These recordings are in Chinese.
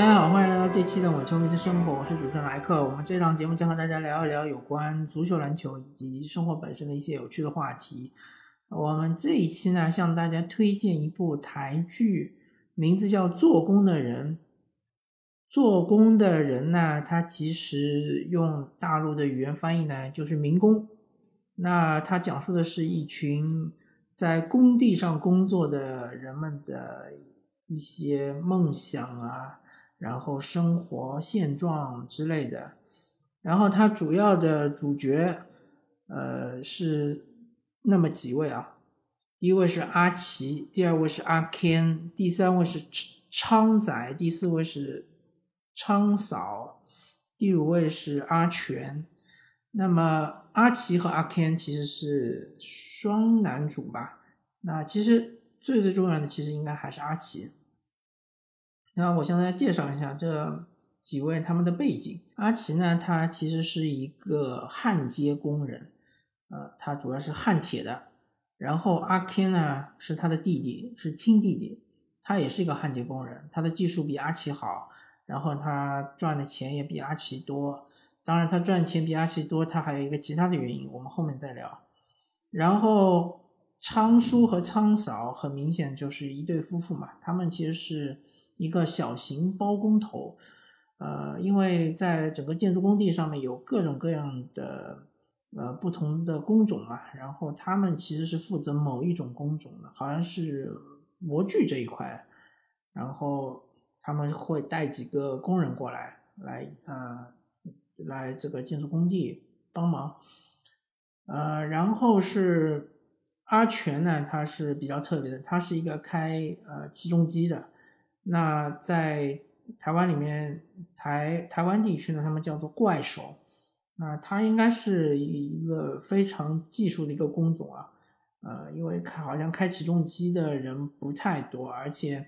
大家好，欢迎来到这期的《我球迷的生活》，我是主持人莱克。我们这档节目将和大家聊一聊有关足球、篮球以及生活本身的一些有趣的话题。我们这一期呢，向大家推荐一部台剧，名字叫《做工的人》。做工的人呢，他其实用大陆的语言翻译呢，就是民工。那他讲述的是一群在工地上工作的人们的一些梦想啊。然后生活现状之类的，然后它主要的主角，呃，是那么几位啊。第一位是阿奇，第二位是阿 Ken，第三位是昌仔，第四位是昌嫂，第五位是阿全。那么阿奇和阿 Ken 其实是双男主吧？那其实最最重要的其实应该还是阿奇。那我向大家介绍一下这几位他们的背景。阿奇呢，他其实是一个焊接工人，呃，他主要是焊铁的。然后阿 K 呢是他的弟弟，是亲弟弟，他也是一个焊接工人，他的技术比阿奇好，然后他赚的钱也比阿奇多。当然，他赚钱比阿奇多，他还有一个其他的原因，我们后面再聊。然后昌叔和昌嫂很明显就是一对夫妇嘛，他们其实是。一个小型包工头，呃，因为在整个建筑工地上面有各种各样的呃不同的工种嘛，然后他们其实是负责某一种工种的，好像是模具这一块，然后他们会带几个工人过来，来呃来这个建筑工地帮忙，呃，然后是阿全呢，他是比较特别的，他是一个开呃起重机的。那在台湾里面，台台湾地区呢，他们叫做怪手。那他应该是一个非常技术的一个工种啊，呃，因为开好像开起重机的人不太多，而且，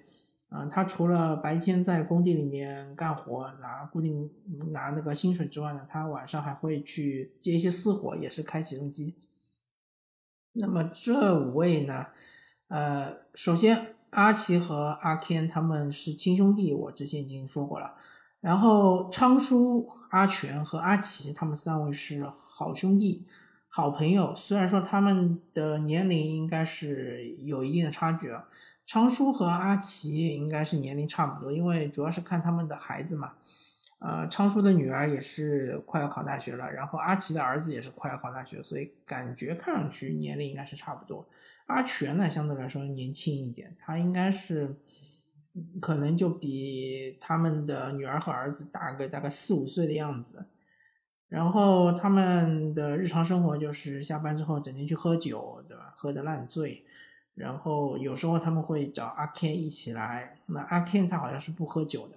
啊，他除了白天在工地里面干活拿固定拿那个薪水之外呢，他晚上还会去接一些私活，也是开起重机。那么这五位呢，呃，首先。阿奇和阿 Ken 他们是亲兄弟，我之前已经说过了。然后昌叔、阿全和阿奇他们三位是好兄弟、好朋友。虽然说他们的年龄应该是有一定的差距啊，昌叔和阿奇应该是年龄差不多，因为主要是看他们的孩子嘛。呃，昌叔的女儿也是快要考大学了，然后阿奇的儿子也是快要考大学，所以感觉看上去年龄应该是差不多。阿全呢，相对来说年轻一点，他应该是可能就比他们的女儿和儿子大个大概四五岁的样子。然后他们的日常生活就是下班之后整天去喝酒，对吧？喝的烂醉。然后有时候他们会找阿 Ken 一起来，那阿 Ken 他好像是不喝酒的。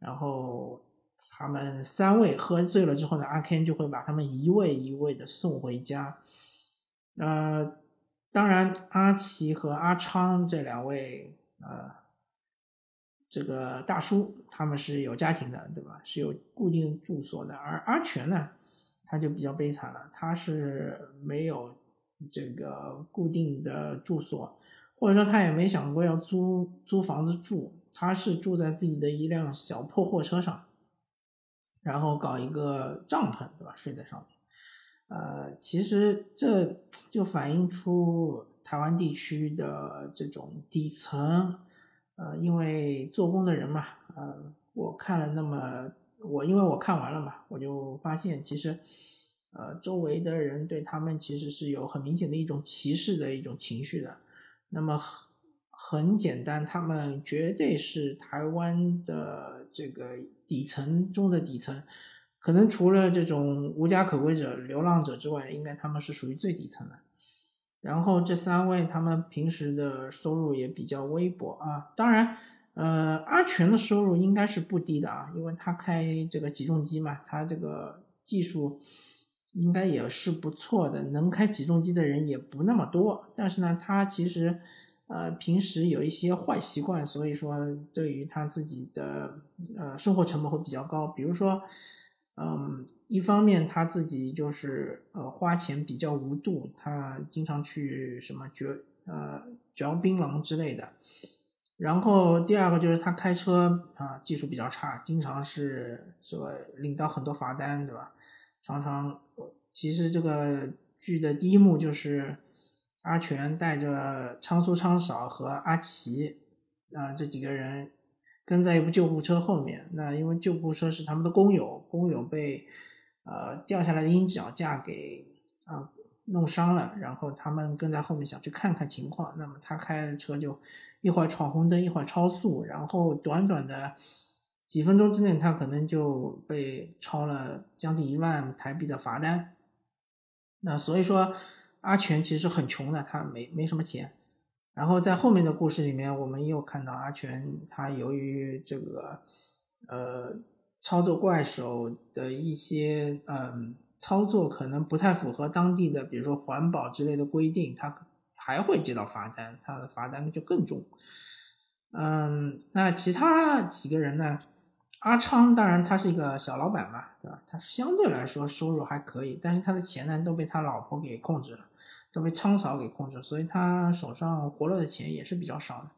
然后他们三位喝醉了之后呢，阿 Ken 就会把他们一位一位的送回家。呃。当然，阿奇和阿昌这两位呃，这个大叔他们是有家庭的，对吧？是有固定住所的。而阿全呢，他就比较悲惨了，他是没有这个固定的住所，或者说他也没想过要租租房子住，他是住在自己的一辆小破货车上，然后搞一个帐篷，对吧？睡在上面。呃，其实这就反映出台湾地区的这种底层，呃，因为做工的人嘛，呃，我看了那么我因为我看完了嘛，我就发现其实，呃，周围的人对他们其实是有很明显的一种歧视的一种情绪的。那么很很简单，他们绝对是台湾的这个底层中的底层。可能除了这种无家可归者、流浪者之外，应该他们是属于最底层的。然后这三位他们平时的收入也比较微薄啊。当然，呃，阿全的收入应该是不低的啊，因为他开这个起重机嘛，他这个技术应该也是不错的。能开起重机的人也不那么多，但是呢，他其实呃平时有一些坏习惯，所以说对于他自己的呃生活成本会比较高，比如说。嗯，一方面他自己就是呃花钱比较无度，他经常去什么嚼呃嚼槟榔之类的。然后第二个就是他开车啊技术比较差，经常是这个领到很多罚单，对吧？常常其实这个剧的第一幕就是阿全带着昌叔、昌嫂和阿奇啊这几个人跟在一部救护车后面。那因为救护车是他们的工友，工友被呃掉下来的鹰脚架给啊弄伤了，然后他们跟在后面想去看看情况。那么他开的车就。一会儿闯红灯，一会儿超速，然后短短的几分钟之内，他可能就被超了将近一万台币的罚单。那所以说，阿全其实很穷的，他没没什么钱。然后在后面的故事里面，我们又看到阿全他由于这个呃操作怪手的一些嗯操作可能不太符合当地的，比如说环保之类的规定，他。还会接到罚单，他的罚单就更重。嗯，那其他几个人呢？阿昌当然他是一个小老板嘛，对吧？他相对来说收入还可以，但是他的钱呢都被他老婆给控制了，都被仓嫂给控制，所以他手上活络的钱也是比较少的。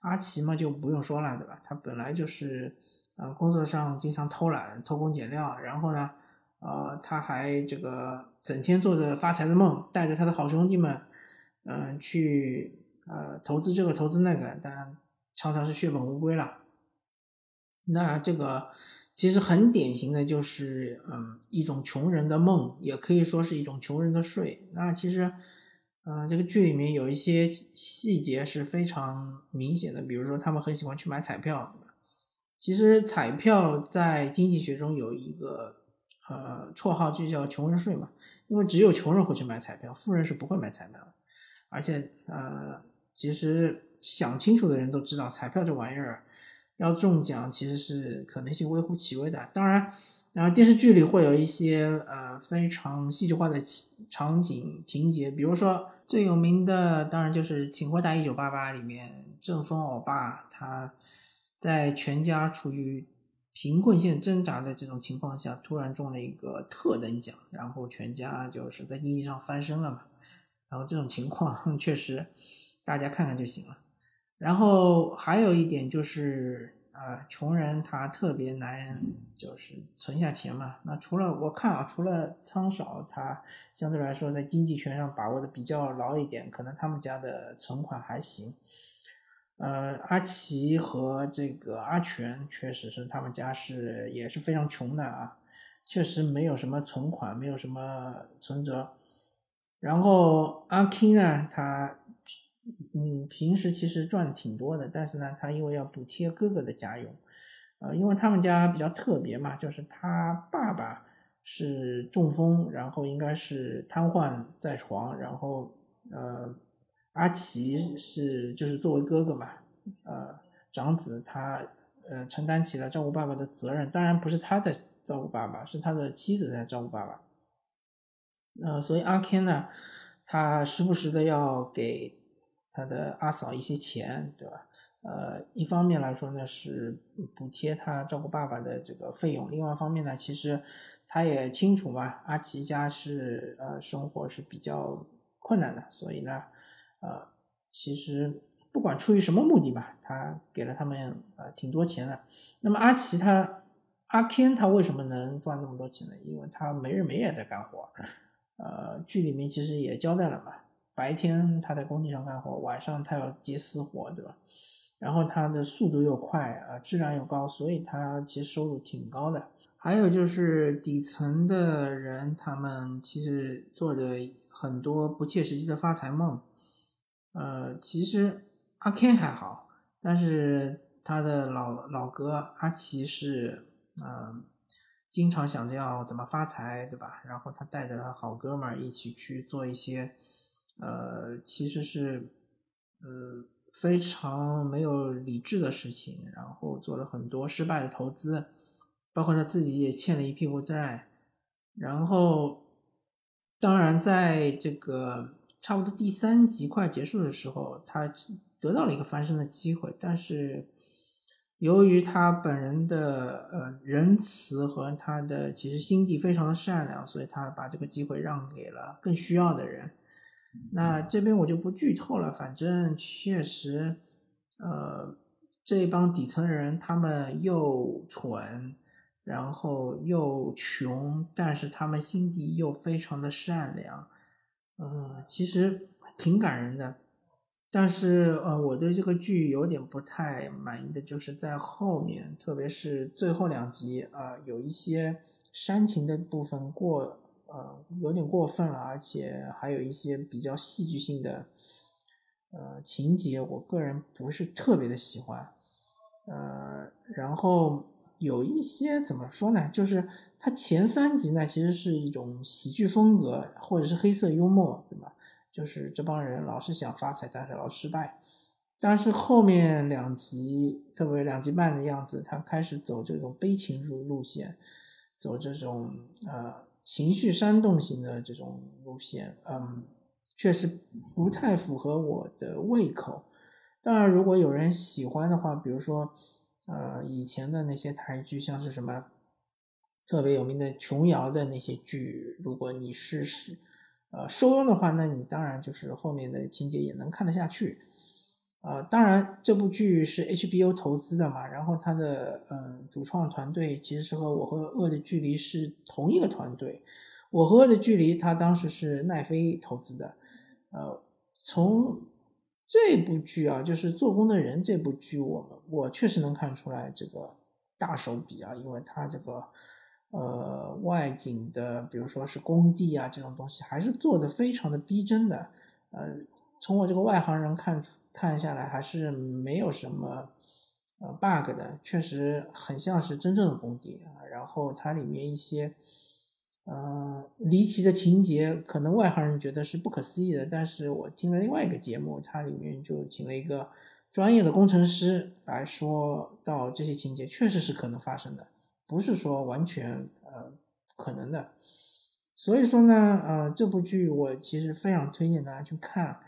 阿奇嘛就不用说了，对吧？他本来就是呃工作上经常偷懒、偷工减料，然后呢，呃他还这个整天做着发财的梦，带着他的好兄弟们。嗯，去呃投资这个投资那个，但常常是血本无归了。那这个其实很典型的就是嗯一种穷人的梦，也可以说是一种穷人的税。那其实嗯这个剧里面有一些细节是非常明显的，比如说他们很喜欢去买彩票。其实彩票在经济学中有一个呃绰号就叫穷人税嘛，因为只有穷人会去买彩票，富人是不会买彩票的。而且，呃，其实想清楚的人都知道，彩票这玩意儿要中奖其实是可能性微乎其微的。当然，然后电视剧里会有一些呃非常戏剧化的场景情节，比如说最有名的，当然就是《请回答一九八八》里面，郑风欧巴他在全家处于贫困线挣扎的这种情况下，突然中了一个特等奖，然后全家就是在经济上翻身了嘛。然后这种情况 确实，大家看看就行了。然后还有一点就是，呃，穷人他特别难，就是存下钱嘛。那除了我看啊，除了仓少，他相对来说在经济权上把握的比较牢一点，可能他们家的存款还行。呃，阿奇和这个阿全确实是他们家是也是非常穷的啊，确实没有什么存款，没有什么存折。然后阿 King 呢，他嗯平时其实赚挺多的，但是呢，他因为要补贴哥哥的家用，呃，因为他们家比较特别嘛，就是他爸爸是中风，然后应该是瘫痪在床，然后呃，阿奇是就是作为哥哥嘛，呃，长子他呃承担起了照顾爸爸的责任，当然不是他在照顾爸爸，是他的妻子在照顾爸爸。呃，所以阿 Ken 呢，他时不时的要给他的阿嫂一些钱，对吧？呃，一方面来说呢是补贴他照顾爸爸的这个费用，另外一方面呢，其实他也清楚嘛，阿奇家是呃生活是比较困难的，所以呢，呃，其实不管出于什么目的吧，他给了他们呃挺多钱的。那么阿奇他阿 Ken 他为什么能赚那么多钱呢？因为他没日没夜在干活。呃，剧里面其实也交代了嘛，白天他在工地上干活，晚上他要接私活，对吧？然后他的速度又快，啊，质量又高，所以他其实收入挺高的。还有就是底层的人，他们其实做着很多不切实际的发财梦。呃，其实阿 K 还好，但是他的老老哥阿奇是，嗯。经常想着要怎么发财，对吧？然后他带着他好哥们儿一起去做一些，呃，其实是，呃，非常没有理智的事情。然后做了很多失败的投资，包括他自己也欠了一屁股债。然后，当然在这个差不多第三集快结束的时候，他得到了一个翻身的机会，但是。由于他本人的呃仁慈和他的其实心地非常的善良，所以他把这个机会让给了更需要的人。那这边我就不剧透了，反正确实，呃，这帮底层人他们又蠢，然后又穷，但是他们心底又非常的善良，嗯，其实挺感人的。但是呃，我对这个剧有点不太满意的就是在后面，特别是最后两集啊，有一些煽情的部分过呃有点过分了，而且还有一些比较戏剧性的呃情节，我个人不是特别的喜欢。呃，然后有一些怎么说呢？就是它前三集呢，其实是一种喜剧风格或者是黑色幽默，对吧？就是这帮人老是想发财，但是老失败。但是后面两集，特别两集半的样子，他开始走这种悲情路路线，走这种呃情绪煽动型的这种路线，嗯，确实不太符合我的胃口。当然，如果有人喜欢的话，比如说呃以前的那些台剧，像是什么特别有名的琼瑶的那些剧，如果你是是。呃，收用的话，那你当然就是后面的情节也能看得下去。呃，当然这部剧是 HBO 投资的嘛，然后它的嗯主创团队其实是和我和恶的距离是同一个团队。我和恶的距离，它当时是奈飞投资的。呃，从这部剧啊，就是做工的人这部剧，我们我确实能看出来这个大手笔啊，因为它这个。呃，外景的，比如说是工地啊，这种东西还是做的非常的逼真的。呃，从我这个外行人看看下来，还是没有什么呃 bug 的，确实很像是真正的工地啊。然后它里面一些呃离奇的情节，可能外行人觉得是不可思议的，但是我听了另外一个节目，它里面就请了一个专业的工程师来说到这些情节，确实是可能发生的。不是说完全呃可能的，所以说呢，呃，这部剧我其实非常推荐大家去看，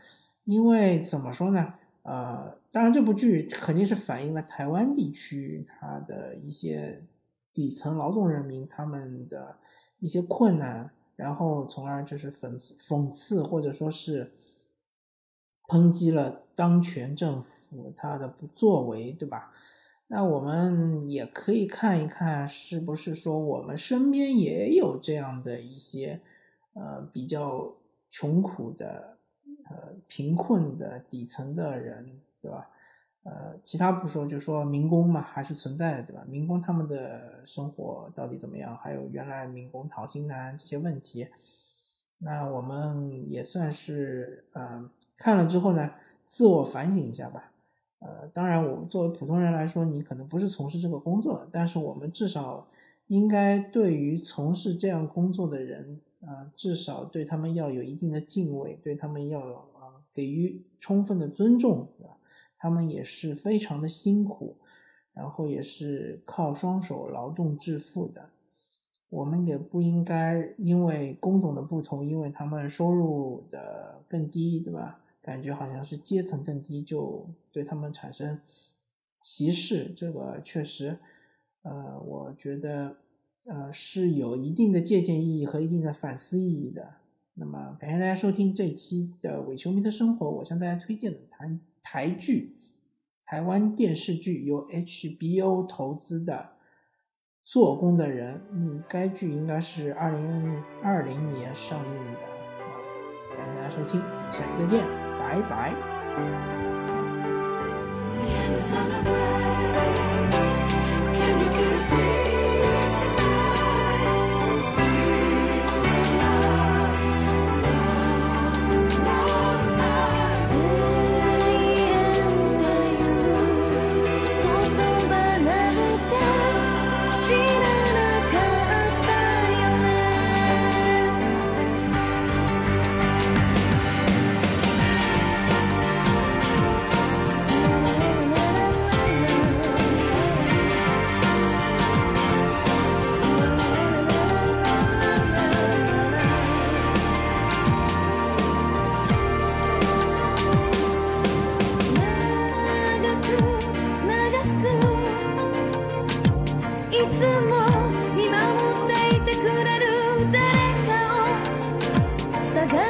因为怎么说呢，呃，当然这部剧肯定是反映了台湾地区它的一些底层劳动人民他们的一些困难，然后从而就是讽讽刺或者说是抨击了当权政府他的不作为，对吧？那我们也可以看一看，是不是说我们身边也有这样的一些，呃，比较穷苦的、呃，贫困的底层的人，对吧？呃，其他不说，就说民工嘛，还是存在的，对吧？民工他们的生活到底怎么样？还有原来民工讨薪难这些问题，那我们也算是，嗯，看了之后呢，自我反省一下吧。呃，当然，我作为普通人来说，你可能不是从事这个工作，但是我们至少应该对于从事这样工作的人，啊，至少对他们要有一定的敬畏，对他们要有啊给予充分的尊重，他们也是非常的辛苦，然后也是靠双手劳动致富的，我们也不应该因为工种的不同，因为他们收入的更低，对吧？感觉好像是阶层更低，就对他们产生歧视，这个确实，呃，我觉得，呃，是有一定的借鉴意义和一定的反思意义的。那么，感谢大家收听这期的伪球迷的生活，我向大家推荐的台台剧，台湾电视剧由 HBO 投资的《做工的人》，嗯，该剧应该是二零二零年上映的，感谢大家收听，下期再见。拜拜。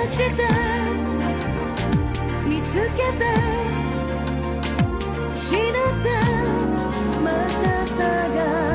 して見つけて失ってまた探して